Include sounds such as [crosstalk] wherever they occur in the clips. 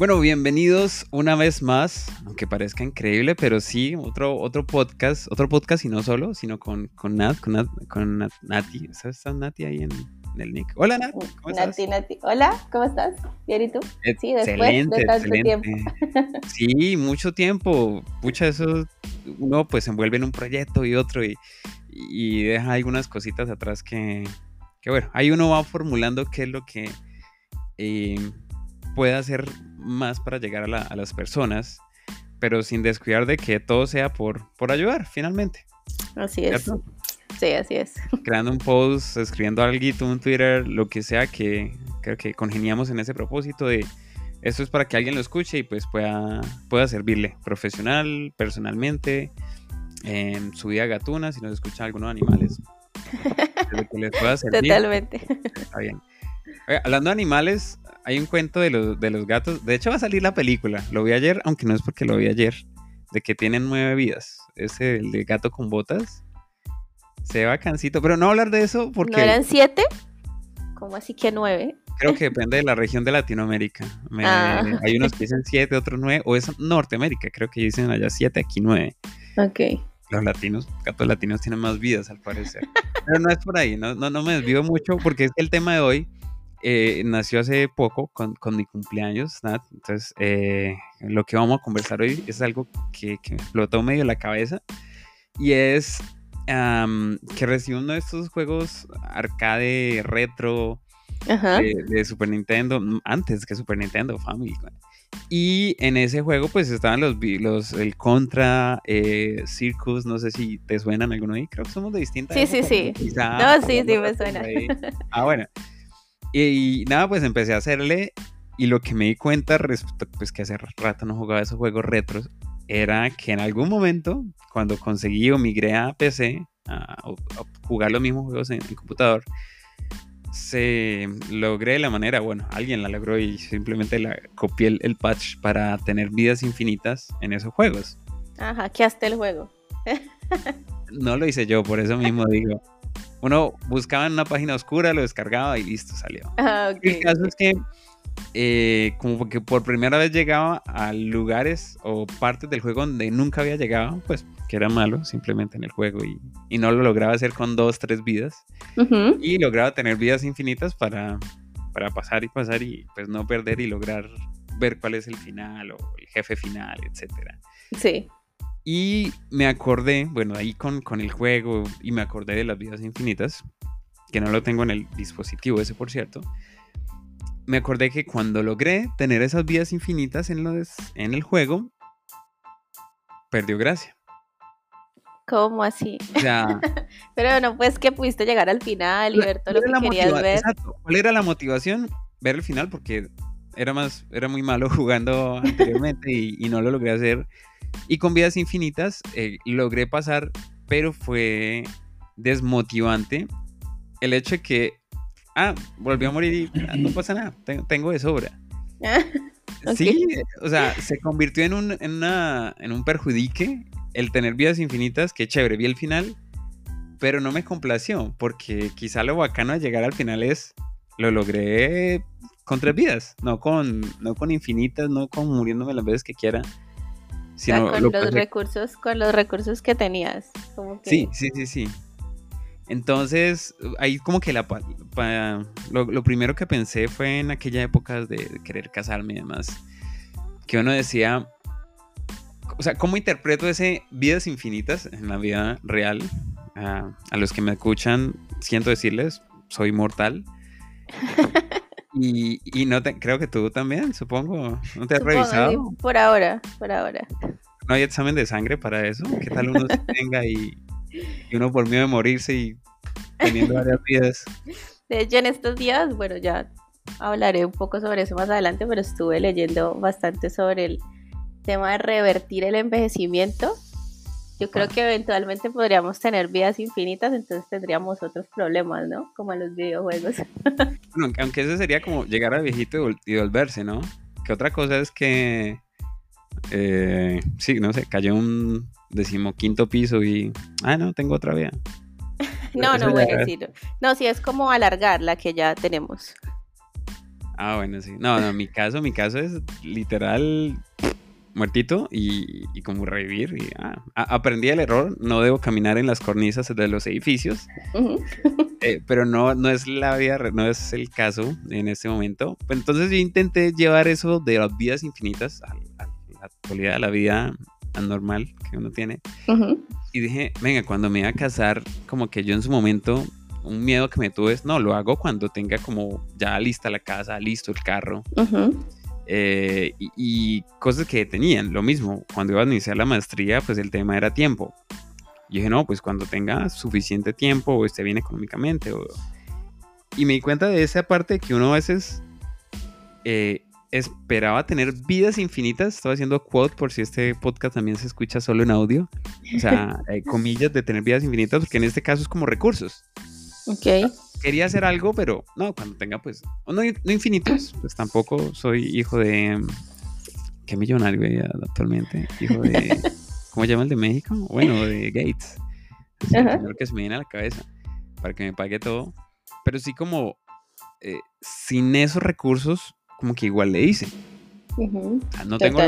Bueno, bienvenidos una vez más, aunque parezca increíble, pero sí, otro, otro podcast, otro podcast y no solo, sino con, con Nat, con, Nat, con Nati. ¿Sabes? Nati ahí en, el nick. Hola Nat, ¿cómo estás? Nati, Nati. Hola, ¿cómo estás? ¿Bien y tú? Sí, después de tanto tiempo. [laughs] Sí, mucho tiempo. Mucha eso, uno pues se envuelve en un proyecto y otro y, y deja algunas cositas atrás que, que, bueno, ahí uno va formulando qué es lo que... Eh, puede hacer más para llegar a, las personas, pero sin descuidar de que todo sea por, por ayudar, finalmente. Así es. Sí, así es. [laughs] Creando un post, escribiendo algo, un Twitter, lo que sea que creo que congeniamos en ese propósito de esto es para que alguien lo escuche y pues pueda, pueda servirle profesional, personalmente, en su vida gatuna, si nos escuchan algunos animales. [laughs] que les pueda servir. Totalmente. Está bien. hablando de animales, hay un cuento de los, de los gatos. De hecho, va a salir la película. Lo vi ayer, aunque no es porque lo vi ayer. De que tienen nueve vidas. Ese, el de gato con botas. Se va cansito. Pero no hablar de eso porque. ¿No eran siete? ¿Cómo así que nueve? Creo que depende de la región de Latinoamérica. Ah. Hay unos que dicen siete, otros nueve. O es Norteamérica. Creo que dicen allá siete, aquí nueve. Ok. Los latinos, gatos latinos tienen más vidas al parecer. Pero no es por ahí, no, no, no me desvío mucho porque es el tema de hoy eh, nació hace poco con, mi cumpleaños, Nat. Entonces, eh, lo que vamos a conversar hoy es algo que, me explotó medio la cabeza. Y es que recibió uno de estos juegos arcade retro de, Super Nintendo, antes que Super Nintendo Family. Y en ese juego, pues estaban los, los el Contra, eh, Circus, no sé si te suenan alguno ahí. Creo que somos de distintas. Sí, sí, sí. no, sí, sí, me suena. Ah, bueno. Y, nada, pues empecé a hacerle y lo que me di cuenta, pues que hace rato no jugaba esos juegos retros, era que en algún momento, cuando conseguí o migré a PC, a, jugar los mismos juegos en, computador, se logré la manera, bueno, alguien la logró y simplemente la copié el, el, patch para tener vidas infinitas en esos juegos. Ajá, hackeaste el juego. [laughs] no lo hice yo, por eso mismo digo uno buscaba en una página oscura, lo descargaba y listo, salió. Ah, El caso es que eh, como que por primera vez llegaba a lugares o partes del juego donde nunca había llegado, pues que era malo simplemente en el juego y, y no lo lograba hacer con dos, tres vidas. Y lograba tener vidas infinitas para, para pasar y pasar y pues no perder y lograr ver cuál es el final o el jefe final, etcétera. Sí. Y me acordé, bueno, ahí con, con el juego, y me acordé de las vidas infinitas, que no lo tengo en el dispositivo ese, por cierto. Me acordé que cuando logré tener esas vidas infinitas en, los, en el juego, perdió gracia. ¿Cómo así? O sea, [laughs] Pero no, pues que pudiste llegar al final y ver todo lo que querías ver. Exacto. ¿Cuál era la motivación? Ver el final porque era más, era muy malo [laughs] jugando anteriormente y, y no lo logré hacer y con vidas infinitas eh, logré pasar, pero fue desmotivante el hecho de que, ah, volví a morir y ah, no pasa nada, tengo, de sobra. [laughs] Sí, o sea, se convirtió en un, en, una, en un perjudique el tener vidas infinitas, que chévere, vi el final, pero no me complació, porque quizá lo bacano de llegar al final es, lo logré con tres vidas, no con, no con infinitas, no con muriéndome las veces que quiera con los recursos, con los recursos que tenías. Sí, sí, sí, sí. Entonces, ahí como que la, lo, primero que pensé fue en aquella época de, querer casarme y demás, que uno decía, o sea, ¿cómo interpreto ese vidas infinitas en la vida real? a los que me escuchan, siento decirles, soy mortal. [laughs] Y, y no te, creo que tú también, supongo. ¿No te has revisado? Por ahora, por ahora. ¿No hay examen de sangre para eso? ¿Qué tal uno [laughs] tenga y, uno por miedo de morirse y teniendo varias vidas? De hecho, en estos días, bueno, ya hablaré un poco sobre eso más adelante, pero estuve leyendo bastante sobre el tema de revertir el envejecimiento yo creo que eventualmente podríamos tener vidas infinitas, entonces tendríamos otros problemas, ¿no? Como en los videojuegos. [laughs] Bueno, aunque eso sería como llegar a viejito y volverse, ¿no? Que otra cosa es que, eh, sí, no sé, cayó un decimoquinto piso y, ah, no, tengo otra vida. [laughs] no, no, bueno, sí. No. no, sí, es como alargar la que ya tenemos. Ah, bueno, sí. No, no, mi caso, mi caso es literal muertito y, y como revivir. Y, ah, aprendí el error, no debo caminar en las cornisas de los edificios, [laughs] eh, pero no, no es la vida, no es el caso en este momento. Pues entonces yo intenté llevar eso de las vidas infinitas a, la actualidad, a la vida anormal que uno tiene. Y dije, venga, cuando me iba a casar, como que yo en su momento un miedo que me tuve es, no, lo hago cuando tenga como ya lista la casa, listo el carro. Eh, y, cosas que tenían, lo mismo, cuando iba a iniciar la maestría, pues el tema era tiempo. Y dije, no, pues cuando tenga suficiente tiempo o esté bien económicamente. Y me di cuenta de esa parte que uno a veces eh, esperaba tener vidas infinitas. Estaba haciendo quote por si este podcast también se escucha solo en audio. O sea, comillas de tener vidas infinitas, porque en este caso es como recursos. Ok. Quería hacer algo, pero no, cuando tenga pues, no, infinitos, pues tampoco soy hijo de... ¿Qué millonario actualmente? Hijo de... [laughs] ¿Cómo llama el de México? Bueno, de Gates. el que se me viene a la cabeza para que me pague todo. Pero sí como eh, sin esos recursos, como que igual le hice. no tengo...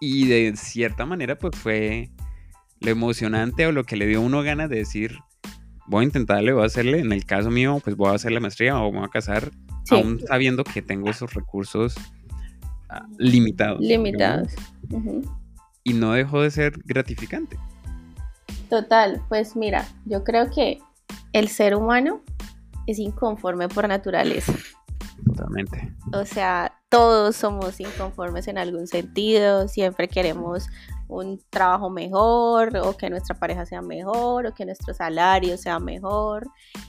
Y de cierta manera, pues fue lo emocionante o lo que le dio a uno ganas de decir, voy a intentarle, voy a hacerle, en el caso mío, pues voy a hacer la maestría o me voy a casar, aún sabiendo que tengo esos recursos ah, limitados. Limitados. Y no dejó de ser gratificante. Total, pues mira, yo creo que el ser humano es inconforme por naturaleza. Totalmente. O sea, todos somos inconformes en algún sentido, siempre queremos un trabajo mejor o que nuestra pareja sea mejor o que nuestro salario sea mejor.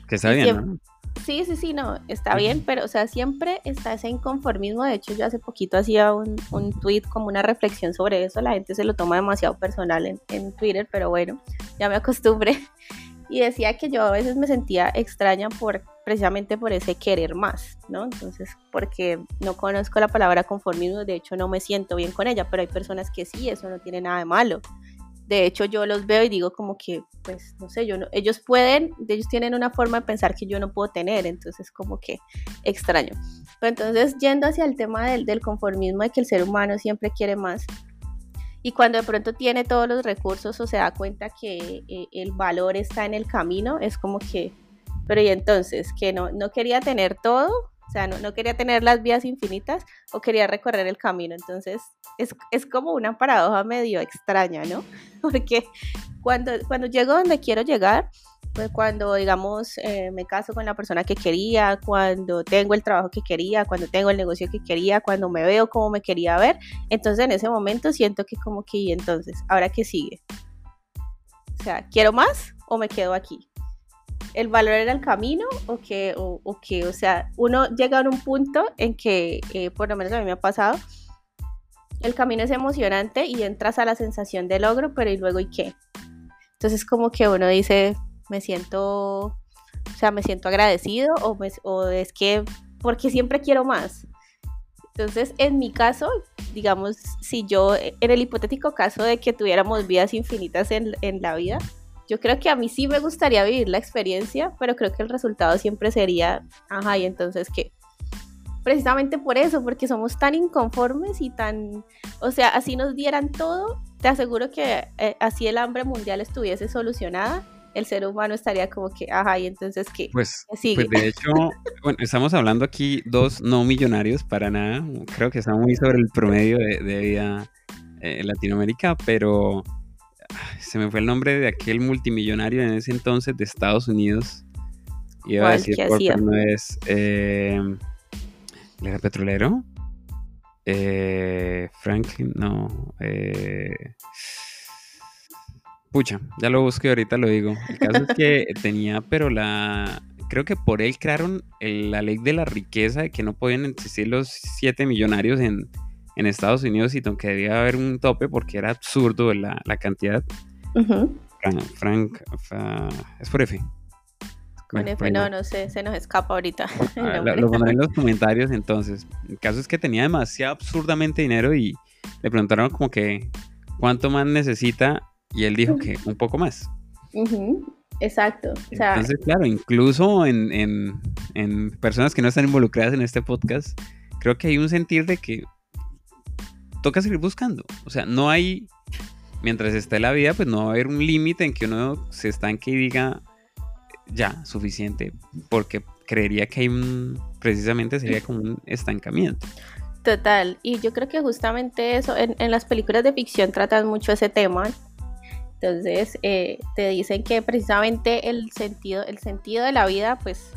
Que está bien, Sí, sí, sí, no, está bien, pero o sea, siempre está ese inconformismo. De hecho, yo hace poquito hacía un, un tweet como una reflexión sobre eso. La gente se lo toma demasiado personal en, en Twitter, pero bueno, ya me acostumbré. [laughs] Y decía que yo a veces me sentía extraña por precisamente por ese querer más, ¿no? Entonces, porque no conozco la palabra conformismo, de hecho no me siento bien con ella, pero hay personas que sí, eso no tiene nada de malo. De hecho, yo los veo y digo como que, pues, no sé, yo no, ellos pueden, ellos tienen una forma de pensar que yo no puedo tener, entonces como que extraño. Pero entonces, yendo hacia el tema del, del conformismo de que el ser humano siempre quiere más, y cuando de pronto tiene todos los recursos o se da cuenta que eh, el valor está en el camino, es como que pero y entonces, que no, no quería tener todo, o sea, no, no, quería tener las vías infinitas o quería recorrer el camino. Entonces, es, es como una paradoja medio extraña, ¿no? [laughs] Porque cuando, cuando llego donde quiero llegar, pues cuando, digamos, eh, me caso con la persona que quería, cuando tengo el trabajo que quería, cuando tengo el negocio que quería, cuando me veo como me quería ver, entonces en ese momento siento que como que, entonces, ¿ahora qué sigue? O sea, ¿quiero más o me quedo aquí? El valor era el camino o que, o, o o sea, uno llega a un punto en que, eh, por lo menos a mí me ha pasado, el camino es emocionante y entras a la sensación de logro, pero ¿y luego y qué? Entonces como que uno dice, me siento, o sea, me siento agradecido o, o es que, porque siempre quiero más. Entonces, en mi caso, digamos, si yo, en el hipotético caso de que tuviéramos vidas infinitas en, en la vida, yo creo que a mí sí me gustaría vivir la experiencia, pero creo que el resultado siempre sería, ajá, y entonces qué. Precisamente por eso, porque somos tan inconformes y tan, o sea, así nos dieran todo, te aseguro que eh, así el hambre mundial estuviese solucionada, el ser humano estaría como que, ajá, y entonces qué. Pues, pues de hecho, bueno, estamos hablando aquí dos no millonarios para nada, creo que estamos muy sobre el promedio de, vida en Latinoamérica, pero se me fue el nombre de aquel multimillonario en ese entonces de Estados Unidos. Iba a decir por no es. Eh, ¿Era petrolero? Eh, Franklin, no. Eh, pucha, ya lo busqué ahorita lo digo. El caso es que [laughs] tenía, pero la. Creo que por él crearon la ley de la riqueza de que no podían existir los siete millonarios en, en Estados Unidos y que debía haber un tope porque era absurdo la, la cantidad. Frank, es por F. Con F, no, no sé, se nos escapa ahorita. [laughs] Ah, lo, pondré en los comentarios entonces. El caso es que tenía demasiado absurdamente dinero y le preguntaron como que cuánto más necesita y él dijo que un poco más. Exacto. entonces, claro, incluso en, en, en, personas que no están involucradas en este podcast, creo que hay un sentir de que toca seguir buscando. O sea, no hay, mientras esté la vida, pues no va a haber un límite en que uno se estanque y diga, ya, suficiente, porque creería que hay un, precisamente sería como un estancamiento. Total, y yo creo que justamente eso, en, las películas de ficción tratan mucho ese tema. Entonces, eh, te dicen que precisamente el sentido, el sentido de la vida, pues,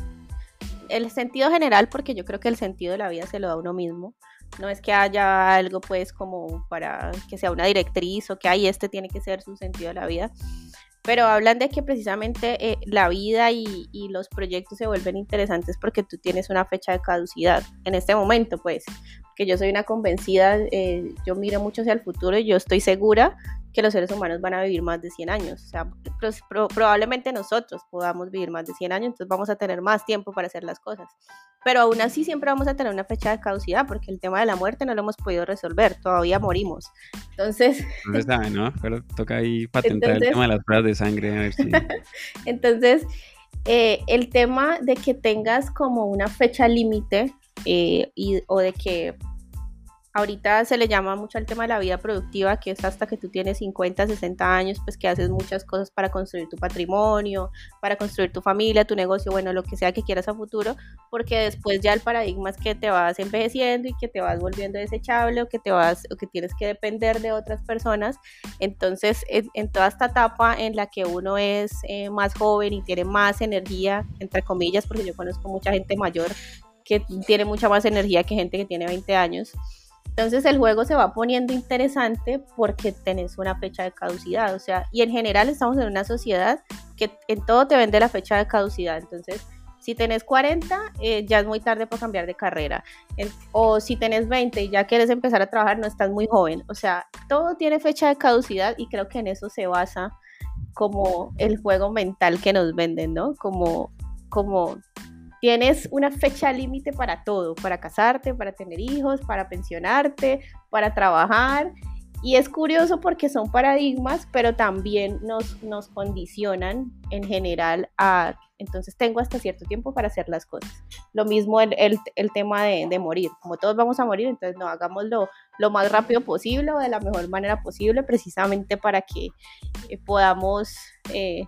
el sentido general, porque yo creo que el sentido de la vida se lo da uno mismo. No es que haya algo, pues, como para que sea una directriz o que hay este tiene que ser su sentido de la vida, pero hablan de que precisamente eh, la vida y, los proyectos se vuelven interesantes porque tú tienes una fecha de caducidad en este momento, pues, que yo soy una convencida, eh, yo miro mucho hacia el futuro y yo estoy segura que los seres humanos van a vivir más de 100 años. O sea, pues, probablemente nosotros podamos vivir más de 100 años, entonces vamos a tener más tiempo para hacer las cosas. Pero aún así siempre vamos a tener una fecha de caducidad porque el tema de la muerte no lo hemos podido resolver, todavía morimos. Entonces... No se sabe, ¿no? Pero toca ahí patentar el tema de las pruebas de sangre. A ver si... [laughs] entonces, eh, el tema de que tengas como una fecha límite eh, o de que ahorita se le llama mucho al tema de la vida productiva, que es hasta que tú tienes 50, 60 años, pues que haces muchas cosas para construir tu patrimonio, para construir tu familia, tu negocio, bueno, lo que sea que quieras a futuro, porque después ya el paradigma es que te vas envejeciendo y que te vas volviendo desechable o que te vas o que tienes que depender de otras personas. Entonces, en, toda esta etapa en la que uno es eh, más joven y tiene más energía, entre comillas, porque yo conozco mucha gente mayor que tiene mucha más energía que gente que tiene 20 años, entonces el juego se va poniendo interesante porque tenés una fecha de caducidad, o sea, y en general estamos en una sociedad que en todo te vende la fecha de caducidad, entonces si tenés 40 eh, ya es muy tarde para cambiar de carrera, o si tenés 20 y ya quieres empezar a trabajar no estás muy joven, o sea, todo tiene fecha de caducidad y creo que en eso se basa como el juego mental que nos venden, ¿no? Como, como Tienes una fecha límite para todo, para casarte, para tener hijos, para pensionarte, para trabajar. Y es curioso porque son paradigmas, pero también nos, nos condicionan en general a, entonces tengo hasta cierto tiempo para hacer las cosas. Lo mismo el, el, tema de, de, morir, como todos vamos a morir, entonces no, hagámoslo lo más rápido posible o de la mejor manera posible, precisamente para que eh, podamos eh,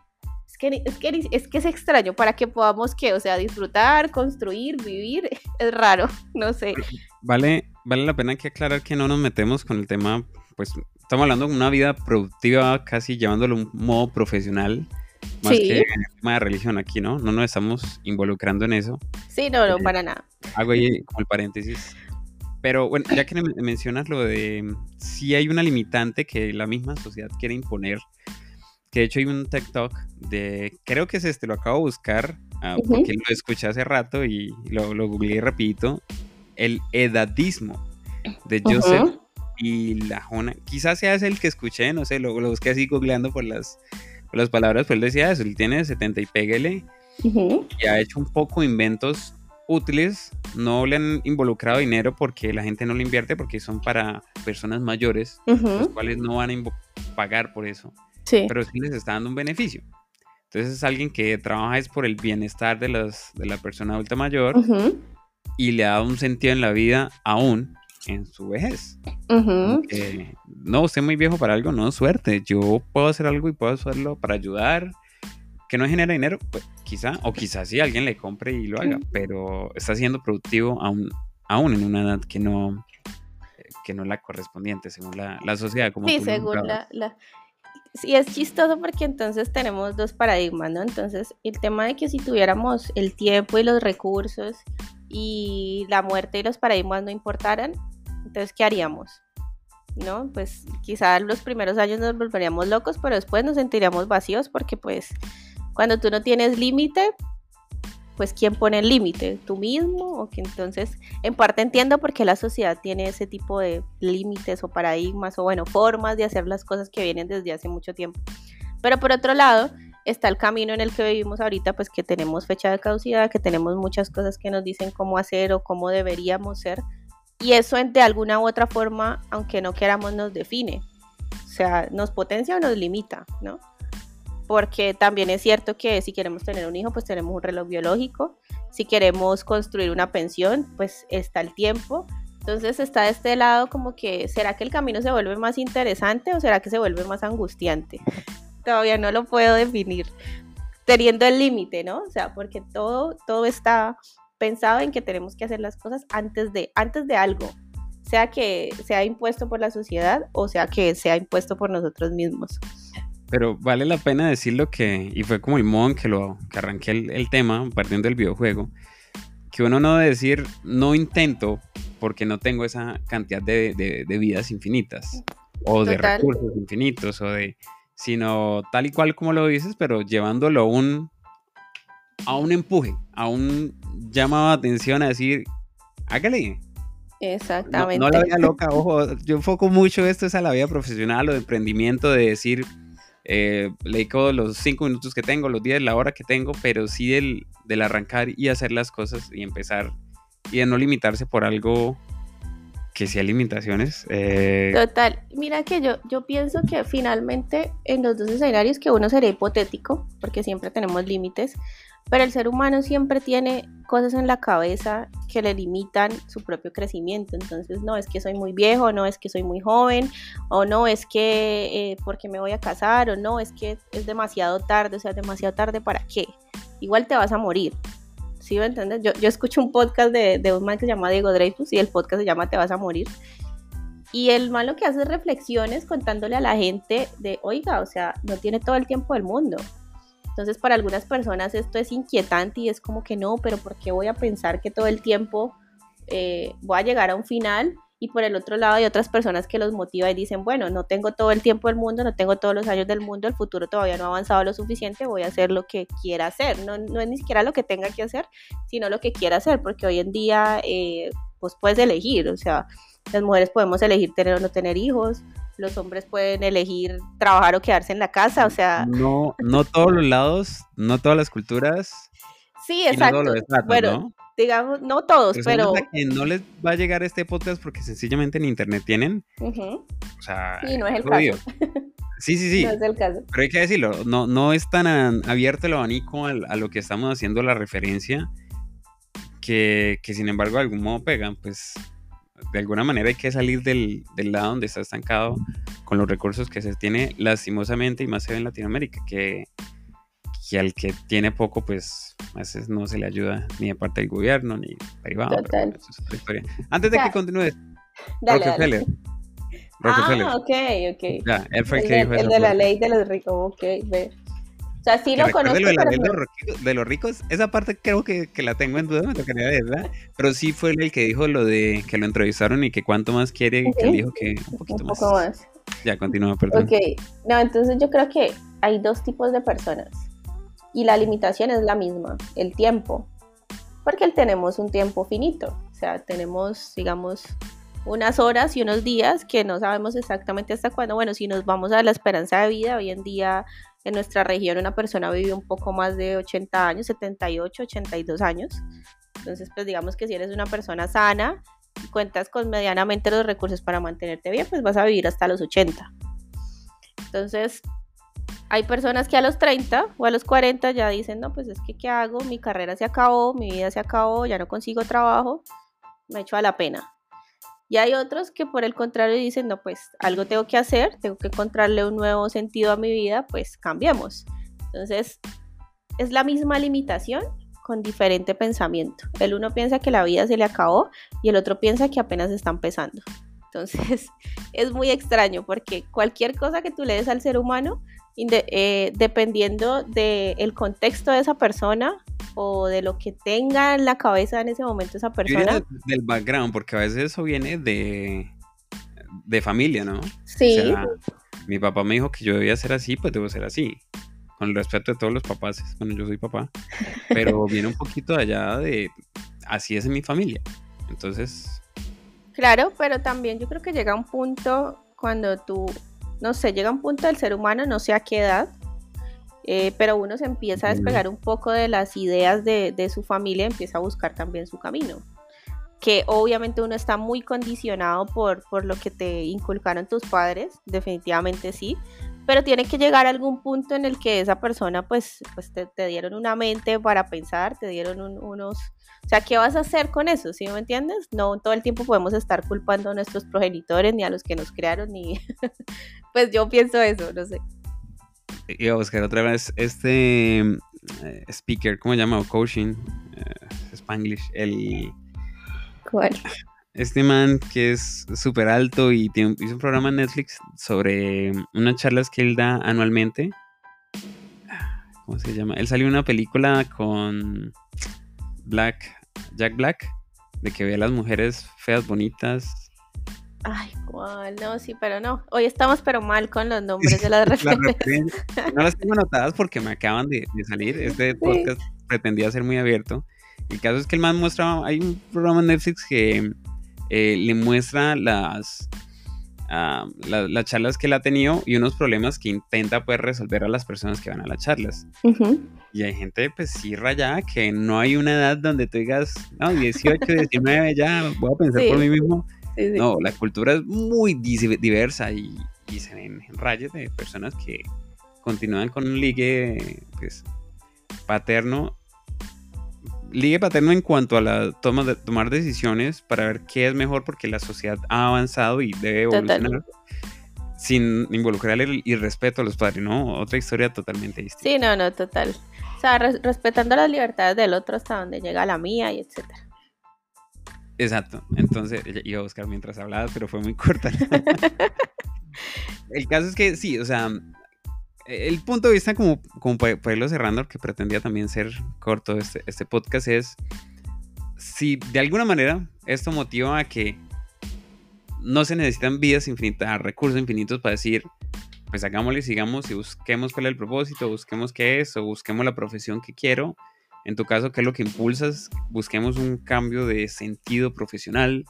es que, es que, es que es extraño para que podamos que, o sea, disfrutar, construir, vivir, [laughs] es raro, no sé. Vale, vale la pena que aclarar que no nos metemos con el tema, pues estamos hablando de una vida productiva, casi llevándolo a un modo profesional, más que en el tema de religión aquí, ¿no? No nos estamos involucrando en eso. Sí, no, no, eh, para nada. Hago ahí como el paréntesis. Pero bueno, ya que mencionas lo de si hay una limitante que la misma sociedad quiere imponer que de hecho hay un TikTok de, creo que es este, lo acabo de buscar, ah, porque lo escuché hace rato y lo, lo googleé rapidito, el edadismo de Joseph y la Jona. Quizás sea ese el que escuché, no sé, lo, lo busqué así googleando por las, por las palabras, pero él decía eso, él tiene 70 y pégale y ha hecho un poco inventos útiles, no le han involucrado dinero porque la gente no le invierte porque son para personas mayores, los cuales no van a pagar por eso pero sí les está dando un beneficio. Entonces es alguien que trabaja es por el bienestar de, las, de la persona adulta mayor y le da un sentido en la vida aún en su vejez. no, usted es muy viejo para algo, no, suerte. Yo puedo hacer algo y puedo hacerlo para ayudar. Que no genera dinero, pues quizá, o quizás sí alguien le compre y lo haga, pero está siendo productivo aún, aún en una edad que no, que no es la correspondiente según la, la sociedad. Como sí, según la, sí es chistoso porque entonces tenemos dos paradigmas, ¿no? Entonces, el tema de que si tuviéramos el tiempo y los recursos y la muerte y los paradigmas no importaran, entonces, ¿qué haríamos? ¿No? Pues quizás los primeros años nos volveríamos locos, pero después nos sentiríamos vacíos porque pues cuando tú no tienes límite, pues quién pone el límite, tú mismo o que entonces en parte entiendo por qué la sociedad tiene ese tipo de límites o paradigmas o bueno, formas de hacer las cosas que vienen desde hace mucho tiempo. Pero por otro lado, está el camino en el que vivimos ahorita, pues que tenemos fecha de caducidad, que tenemos muchas cosas que nos dicen cómo hacer o cómo deberíamos ser y eso de alguna u otra forma, aunque no queramos, nos define. O sea, nos potencia o nos limita, ¿no? Porque también es cierto que si queremos tener un hijo, pues tenemos un reloj biológico, si queremos construir una pensión, pues está el tiempo. Entonces está de este lado como que, ¿será que el camino se vuelve más interesante o será que se vuelve más angustiante? Todavía no lo puedo definir, teniendo el límite, ¿no? O sea, porque todo, todo está pensado en que tenemos que hacer las cosas antes de, antes de algo, sea que sea impuesto por la sociedad o sea que sea impuesto por nosotros mismos. Pero vale la pena decirlo que, y fue como el modo en que, lo, que arranqué el, tema, partiendo del videojuego, que uno no debe decir, no intento porque no tengo esa cantidad de, vidas infinitas, o de recursos infinitos, o de, sino tal y cual como lo dices, pero llevándolo a un, a un empuje, a un llamado de atención a decir, hágale. Exactamente. No, no la vida loca, [laughs] ojo, yo enfoco mucho esto es a la vida profesional o de emprendimiento, de decir, eh, le dedico los cinco minutos que tengo, los días, la hora que tengo, pero sí del, del, arrancar y hacer las cosas y empezar y de no limitarse por algo que sea limitaciones. Eh. Total, mira que yo, yo pienso que finalmente en los dos escenarios que uno sería hipotético, porque siempre tenemos límites, pero el ser humano siempre tiene cosas en la cabeza que le limitan su propio crecimiento. Entonces, no es que soy muy viejo, no es que soy muy joven, o no es que eh, porque me voy a casar, o no es que es demasiado tarde, o sea, demasiado tarde para qué. Igual te vas a morir. ¿Sí entiendes? Yo, yo escucho un podcast de, de un man que se llama Diego Dreyfus y el podcast se llama Te vas a morir. Y el malo que hace es reflexiones contándole a la gente de, oiga, o sea, no tiene todo el tiempo del mundo. Entonces para algunas personas esto es inquietante y es como que no, pero ¿por qué voy a pensar que todo el tiempo eh, voy a llegar a un final? Y por el otro lado hay otras personas que los motiva y dicen, bueno, no tengo todo el tiempo del mundo, no tengo todos los años del mundo, el futuro todavía no ha avanzado lo suficiente, voy a hacer lo que quiera hacer. No, no es ni siquiera lo que tenga que hacer, sino lo que quiera hacer, porque hoy en día eh, pues puedes elegir, o sea, las mujeres podemos elegir tener o no tener hijos, los hombres pueden elegir trabajar o quedarse en la casa, o sea... No, no todos los lados, no todas las culturas. Sí, exacto. bueno, digamos, no todos, pero... que no les va a llegar este podcast porque sencillamente en internet tienen. O sea, sí, no es el caso. [laughs] Sí, sí, sí. No es el caso. Pero hay que decirlo, no, no es tan abierto el abanico a, a lo que estamos haciendo la referencia que, que sin embargo de algún modo pegan, pues de alguna manera hay que salir del, lado donde está estancado con los recursos que se tiene lastimosamente y más se ve en Latinoamérica, que, que al que tiene poco, pues a veces no se le ayuda ni de parte del gobierno ni privado. Antes de que continúes, Rockefeller. Rockefeller. Ah, ok, ok. Ya, él fue el, que dijo el de la ley de los ricos, ok, ve. O sea, sí lo conozco. de, los ricos, esa parte creo que, la tengo en duda, me tocaría ¿verdad? Pero sí fue el que dijo lo de que lo entrevistaron y que cuánto más quiere, que él dijo que un poquito un poco más. Ya, continúa, perdón. Ok, no, entonces yo creo que hay dos tipos de personas y la limitación es la misma, el tiempo, porque tenemos un tiempo finito, o sea, tenemos, digamos, unas horas y unos días que no sabemos exactamente hasta cuándo. Bueno, si nos vamos a la esperanza de vida, hoy en día en nuestra región una persona vive un poco más de 80 años, 78, 82 años. Entonces, pues digamos que si eres una persona sana y cuentas con medianamente los recursos para mantenerte bien, pues vas a vivir hasta los 80. Entonces, hay personas que a los 30 o a los 40 ya dicen, no, pues es que ¿qué hago? Mi carrera se acabó, mi vida se acabó, ya no consigo trabajo, me echo a la pena. Y hay otros que por el contrario dicen, no, pues algo tengo que hacer, tengo que encontrarle un nuevo sentido a mi vida, pues cambiemos. Entonces, es la misma limitación con diferente pensamiento. El uno piensa que la vida se le acabó y el otro piensa que apenas está empezando. Entonces, [laughs] es muy extraño porque cualquier cosa que tú le des al ser humano, eh, dependiendo del contexto de esa persona, o de lo que tenga en la cabeza en ese momento esa persona. del background, porque a veces eso viene de, de familia, ¿no? Sí. mi papá me dijo que yo debía ser así, pues debo ser así. Con el respeto de todos los papás. Bueno, yo soy papá. Pero [laughs] viene un poquito allá de así es en mi familia. Entonces. Claro, pero también yo creo que llega un punto cuando tú, no sé, llega un punto del ser humano, no sé a qué edad, eh, pero uno se empieza a despegar un poco de las ideas de, de su familia, empieza a buscar también su camino. Que obviamente uno está muy condicionado por, por lo que te inculcaron tus padres, definitivamente sí, pero tiene que llegar a algún punto en el que esa persona pues, pues te, dieron una mente para pensar, te dieron unos... O sea, ¿qué vas a hacer con eso? ¿Sí me entiendes? No todo el tiempo podemos estar culpando a nuestros progenitores ni a los que nos crearon, ni... [laughs] pues yo pienso eso, no sé. Iba a buscar otra vez este eh, speaker, ¿cómo se llama? coaching, uh, Spanglish, el... ¿Cuál? Este man que es súper alto y tiene, hizo un programa en Netflix sobre unas charlas que él da anualmente. ¿Cómo se llama? Él salió una película con Black, Jack Black, de que ve a las mujeres feas, bonitas. Ay, cuál, no, sí, pero no. Hoy estamos pero mal con los [laughs] nombres de las referencias. no las tengo anotadas porque me acaban de, salir. Este podcast pretendía ser muy abierto. El caso es que el man muestra, hay un programa en Netflix que eh, le muestra las, ah, las charlas que él ha tenido y unos problemas que intenta pues, resolver a las personas que van a las charlas. Y hay gente, pues sí, rayada, que no hay una edad donde tú digas, no, 18, 19, ya voy a pensar por mí mismo. No, la cultura es muy diversa y, y se ven rayas de personas que continúan con un ligue pues, paterno ligue paterno en cuanto a la toma de tomar decisiones para ver qué es mejor porque la sociedad ha avanzado y debe evolucionar sin involucrar el irrespeto a los padres, ¿no? Otra historia totalmente distinta. Sí, no, no, total. O sea, respetando las libertades del otro hasta donde llega la mía y etcétera. Exacto. Entonces, iba a buscar mientras hablaba, pero fue muy corta. [laughs] el caso es que sí, o sea, el punto de vista, como, como para, irlo cerrando, que pretendía también ser corto este, este podcast, es si de alguna manera esto motiva a que no se necesitan vidas infinitas, recursos infinitos para decir, pues hagámosle, sigamos y busquemos cuál es el propósito, busquemos qué es o busquemos la profesión que quiero. En tu caso, ¿qué es lo que impulsas? Busquemos un cambio de sentido profesional.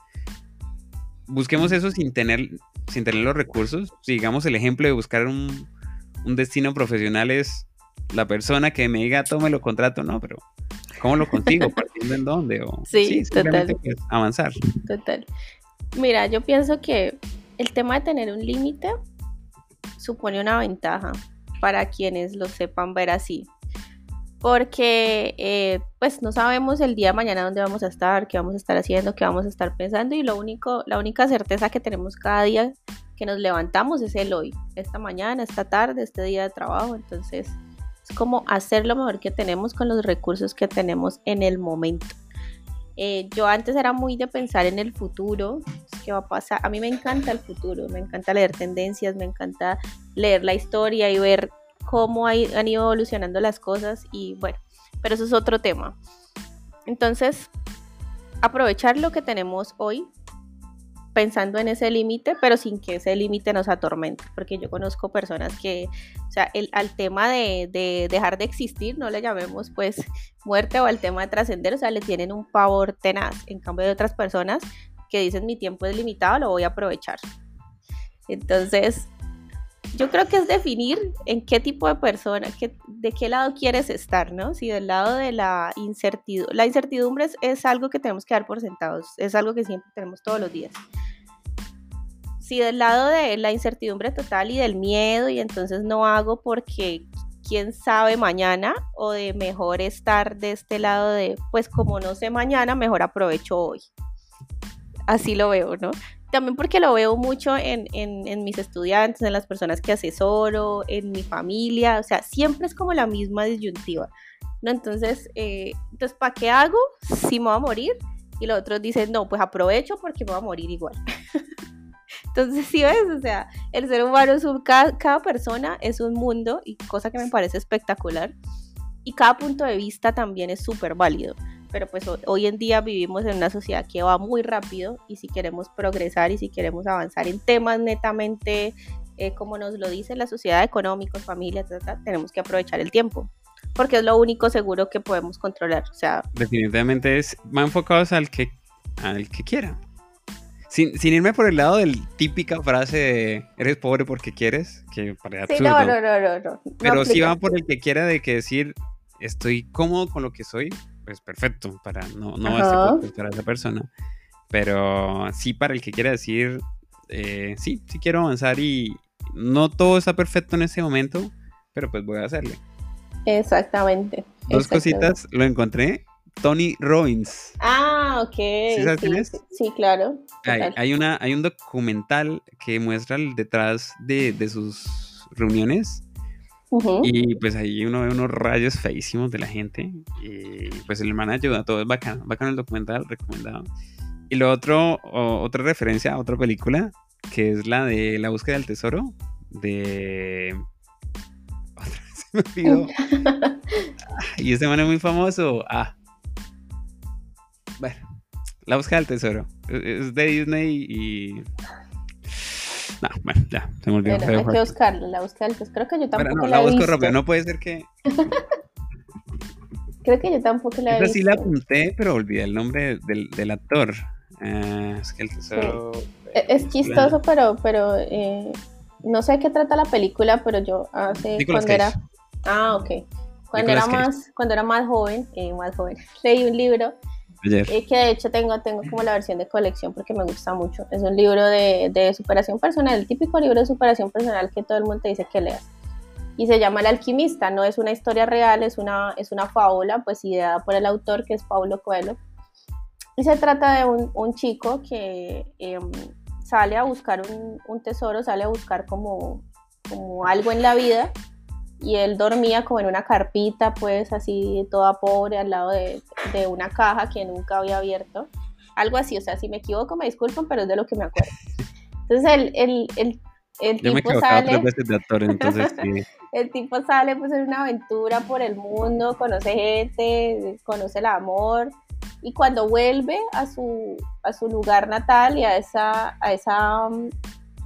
Busquemos eso sin tener, sin tener los recursos. Sigamos el ejemplo de buscar un, un destino profesional es la persona que me diga, tome lo contrato, no, pero ¿cómo lo consigo? [laughs] ¿Partiendo en dónde? O, sí, total. avanzar. Total. Mira, yo pienso que el tema de tener un límite supone una ventaja para quienes lo sepan ver así. Porque eh, pues no sabemos el día de mañana dónde vamos a estar, qué vamos a estar haciendo, qué vamos a estar pensando y lo único, la única certeza que tenemos cada día que nos levantamos es el hoy, esta mañana, esta tarde, este día de trabajo. Entonces, es como hacer lo mejor que tenemos con los recursos que tenemos en el momento. Eh, yo antes era muy de pensar en el futuro, qué va a pasar. A mí me encanta el futuro, me encanta leer tendencias, me encanta leer la historia y ver cómo han ido evolucionando las cosas y bueno, pero eso es otro tema. Entonces, aprovechar lo que tenemos hoy, pensando en ese límite, pero sin que ese límite nos atormente, porque yo conozco personas que, o sea, el, al tema de, de, dejar de existir, no le llamemos pues muerte o al tema de trascender, o sea, le tienen un pavor tenaz, en cambio de otras personas que dicen mi tiempo es limitado, lo voy a aprovechar. Entonces, yo creo que es definir en qué tipo de persona, qué, de qué lado quieres estar, ¿no? Si del lado de la incertidumbre, la incertidumbre es, algo que tenemos que dar por sentados, es algo que siempre tenemos todos los días. Si del lado de la incertidumbre total y del miedo y entonces no hago porque quién sabe mañana o de mejor estar de este lado de, pues como no sé mañana, mejor aprovecho hoy. Así lo veo, ¿no? también porque lo veo mucho en, mis estudiantes, en las personas que asesoro, en mi familia, o sea, siempre es como la misma disyuntiva, ¿no? Entonces, eh, entonces ¿para qué hago si me voy a morir? Y los otros dicen, no, pues aprovecho porque me voy a morir igual. [laughs] Entonces, [laughs] sí ves, o sea, el ser humano, es un, cada, cada persona es un mundo y cosa que me parece espectacular. Y cada punto de vista también es súper válido pero pues hoy en día vivimos en una sociedad que va muy rápido y si queremos progresar y si queremos avanzar en temas netamente eh, como nos lo dice la sociedad económica, familia, tenemos que aprovechar el tiempo porque es lo único seguro que podemos controlar. O sea, definitivamente es más enfocados al que al que quiera. Sin, sin, irme por el lado del típica frase de eres pobre porque quieres, que para absurdo. Sí, no, no, no, no, Pero sí va por el que quiera de que decir estoy cómodo con lo que soy, pues perfecto, para no, no este para esa persona. Pero sí para el que quiera decir, eh, sí, sí quiero avanzar y no todo está perfecto en ese momento, pero pues voy a hacerle. Exactamente. Dos cositas, lo encontré. Tony Robbins. Ah, ok. ¿Sí sabes quién es? Sí, claro. Hay, hay, una, hay un documental que muestra el detrás de, de sus reuniones. Y pues ahí uno ve unos rayos feísimos de la gente. Y pues el hermano ayuda, todo es bacano. Bacano el documental, recomendado. Y lo otro, otra referencia a otra película, que es la de La búsqueda del tesoro, de... [laughs] Otra vez se me olvidó. [laughs] y ese man es muy famoso. Ah. La búsqueda del tesoro. Es de Disney y... No, bueno, ya, se me olvidó. Bueno, hay que buscarlo, la búsqueda del tesoro. Creo que yo tampoco no, la, la busco visto. rápido, no puede ser que... [laughs] Creo que yo tampoco la he Esa visto. sí la apunté, pero olvidé el nombre del, del actor. Uh, es que el tesoro. Sí. Es chistoso, pero, pero eh, no sé de qué trata la película, pero yo hace Nicolas cuando Cage. era. Ah, ok. Cuando Nicolas era Cage. más, cuando era más joven, eh, más joven, [laughs] leí un libro Ayer. eh, que de hecho tengo, tengo como la versión de colección porque me gusta mucho. Es un libro de, de superación personal, el típico libro de superación personal que todo el mundo te dice que leas. Y se llama El alquimista, no es una historia real, es una, es una fábula, pues ideada por el autor que es Paulo Coelho. Y se trata de un, un chico que eh, sale a buscar un, un, tesoro, sale a buscar como, como algo en la vida. Y él dormía como en una carpita, pues así toda pobre, al lado de, de una caja que nunca había abierto. Algo así, o sea, si me equivoco me disculpan, pero es de lo que me acuerdo. Entonces el, el, el, el Yo me tipo equivocaba sale... tres veces de actor, entonces sí. [laughs] el tipo sale pues en una aventura por el mundo, conoce gente, conoce el amor y cuando vuelve a su, a su lugar natal y a esa, a esa um,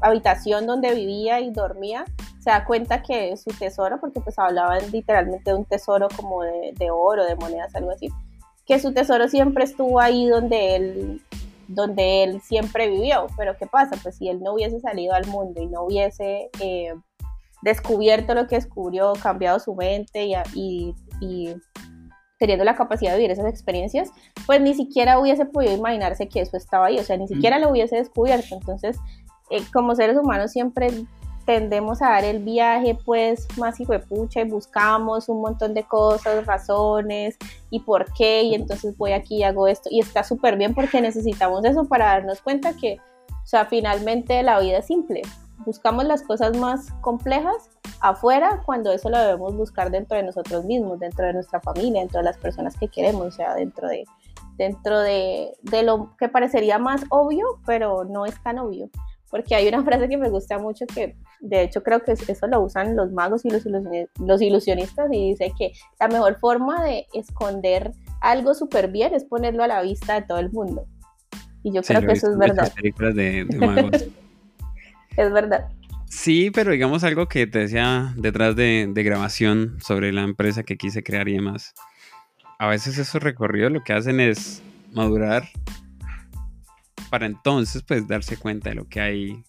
habitación donde vivía y dormía, se da cuenta que su tesoro, porque pues hablaban literalmente de un tesoro como de, de oro, de monedas, algo así, que su tesoro siempre estuvo ahí donde él donde él siempre vivió, pero ¿qué pasa? Pues si él no hubiese salido al mundo y no hubiese eh, descubierto lo que descubrió, cambiado su mente y, y, y, teniendo la capacidad de vivir esas experiencias, pues ni siquiera hubiese podido imaginarse que eso estaba ahí, o sea, ni siquiera lo hubiese descubierto. Entonces, eh, como seres humanos siempre tendemos a dar el viaje pues más hijo de pucha y buscamos un montón de cosas, razones y por qué y entonces voy aquí y hago esto y está súper bien porque necesitamos eso para darnos cuenta que, o sea, finalmente la vida es simple. Buscamos las cosas más complejas afuera cuando eso lo debemos buscar dentro de nosotros mismos, dentro de nuestra familia, dentro de las personas que queremos, o sea, dentro de, dentro de, de lo que parecería más obvio, pero no es tan obvio porque hay una frase que me gusta mucho que de hecho creo que eso lo usan los magos y los, los ilusionistas y dice que la mejor forma de esconder algo súper bien es ponerlo a la vista de todo el mundo. Y yo Sí, creo que eso es verdad. películas de, de magos. [laughs] Es verdad. Sí, pero digamos algo que te decía detrás de, de grabación sobre la empresa que quise crear y demás. A veces esos recorridos lo que hacen es madurar para entonces pues darse cuenta de lo que hay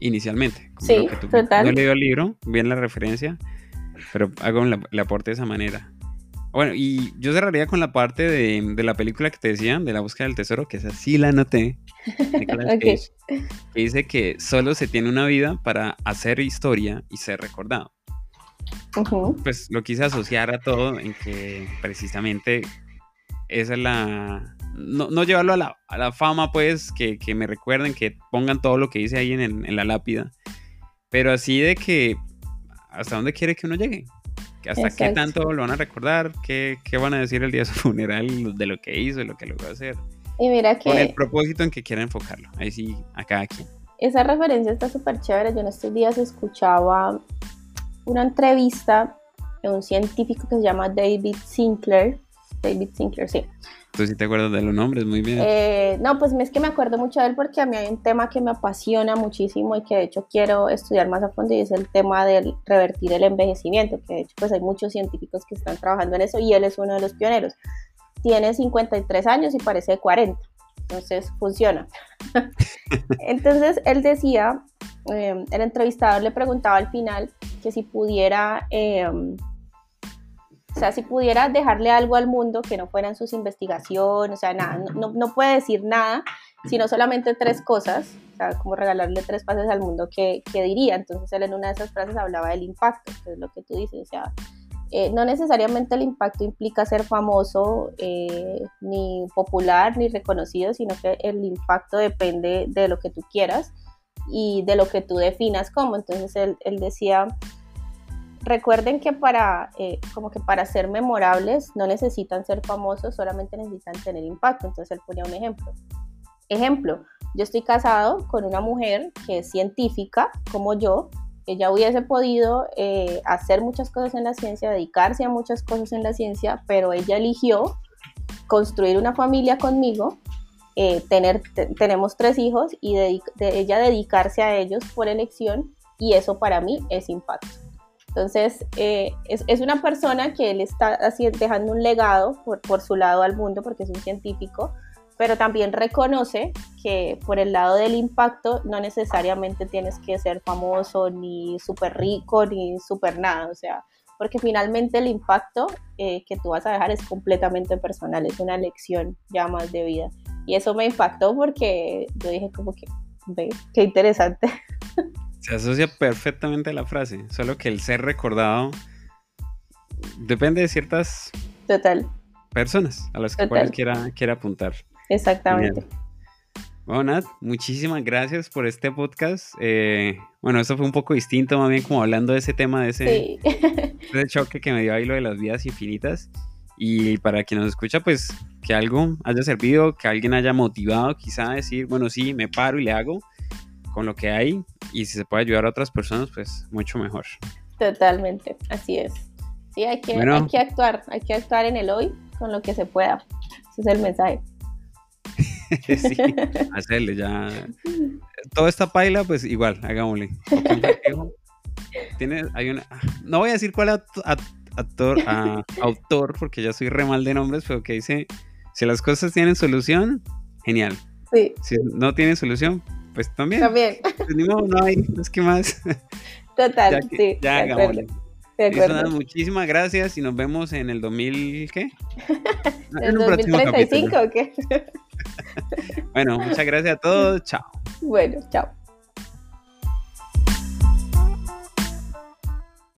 inicialmente. como Sí, lo que tú- total. No he leído el libro, bien la referencia, pero hago la- el aporte de esa manera. Bueno, y yo cerraría con la parte de, de la película que te decía, de la búsqueda del tesoro, que esa sí la anoté. Nicolas [laughs] Ok. Cage, que dice que solo se tiene una vida para hacer historia y ser recordado. Ujú. Pues lo quise asociar a todo en que precisamente esa es la... No, no llevarlo a la, a la fama, pues, que, que me recuerden, que pongan todo lo que dice ahí en, en la lápida, pero así de que hasta dónde quiere que uno llegue. Que hasta qué Exacto. tanto lo van a recordar, qué, qué van a decir el día de su [laughs] funeral de lo que hizo, de lo que logró hacer, Y mira con el que propósito en que quiera enfocarlo. Ahí sí, a cada quien. esa referencia está súper chévere. Yo en estos días escuchaba una entrevista de un científico que se llama David Sinclair. David Sinclair, sí. Tú sí te acuerdas de los nombres, muy bien. Eh, no, pues es que me acuerdo mucho de él porque a mí hay un tema que me apasiona muchísimo y que de hecho quiero estudiar más a fondo y es el tema del revertir el envejecimiento, que de hecho pues hay muchos científicos que están trabajando en eso y él es uno de los pioneros. Tiene 53 años y parece de 40, entonces funciona. [laughs] entonces él decía, eh, el entrevistador le preguntaba al final que si pudiera... eh, o sea, si pudiera dejarle algo al mundo que no fueran sus investigaciones, o sea, nada, no, no puede decir nada, sino solamente tres cosas, o sea, como regalarle tres frases al mundo que, que diría. Entonces él en una de esas frases hablaba del impacto, que es lo que tú dices, o sea, eh, no necesariamente el impacto implica ser famoso, eh, ni popular, ni reconocido, sino que el impacto depende de lo que tú quieras y de lo que tú definas como. Entonces él, él decía, recuerden que para, eh, como que para ser memorables no necesitan ser famosos, solamente necesitan tener impacto. Entonces él ponía un ejemplo. Ejemplo, yo estoy casado con una mujer que es científica como yo, ella hubiese podido eh, hacer muchas cosas en la ciencia, dedicarse a muchas cosas en la ciencia, pero ella eligió construir una familia conmigo, eh, tener, tenemos tres hijos y de, ella dedicarse a ellos por elección y eso para mí es impacto. Entonces, eh, es, es, una persona que él está dejando un legado por, por su lado al mundo porque es un científico, pero también reconoce que por el lado del impacto no necesariamente tienes que ser famoso, ni súper rico, ni súper nada, o sea, porque finalmente el impacto eh, que tú vas a dejar es completamente personal, es una lección ya más de vida. Y eso me impactó porque yo dije como que, qué interesante. [laughs] Se asocia perfectamente a la frase, solo que el ser recordado depende de ciertas Total. personas a las que cuales quiera, quiera apuntar. Exactamente. Bueno, Nat, muchísimas gracias por este podcast. Eh, bueno, esto fue un poco distinto, más bien como hablando de ese tema, [laughs] de ese, choque que me dio ahí lo de las vidas infinitas. Y para quien nos escucha, pues que algo haya servido, que alguien haya motivado quizá a decir, bueno, sí, me paro y le hago con lo que hay. Y si se puede ayudar a otras personas, pues mucho mejor. Totalmente, así es. Sí, hay que, hay que actuar, hay que actuar en el hoy con lo que se pueda. Ese es el mensaje. [laughs] sí, hacerle ya. Toda esta paila, pues igual, hagámosle. Tiene, hay una, no voy a decir cuál actor, [laughs] autor, porque ya soy re mal de nombres, pero que dice, si las cosas tienen solución, genial. Sí. Si no tienen solución, pues también. También. Pues, no, hay, es que más. Total, sí. Ya hagámosle. muchísimas gracias y nos vemos en el 2000, ¿qué? [laughs] ¿En el 2035 o qué? [laughs] bueno, muchas gracias a todos. [laughs] Chao. Bueno, chao.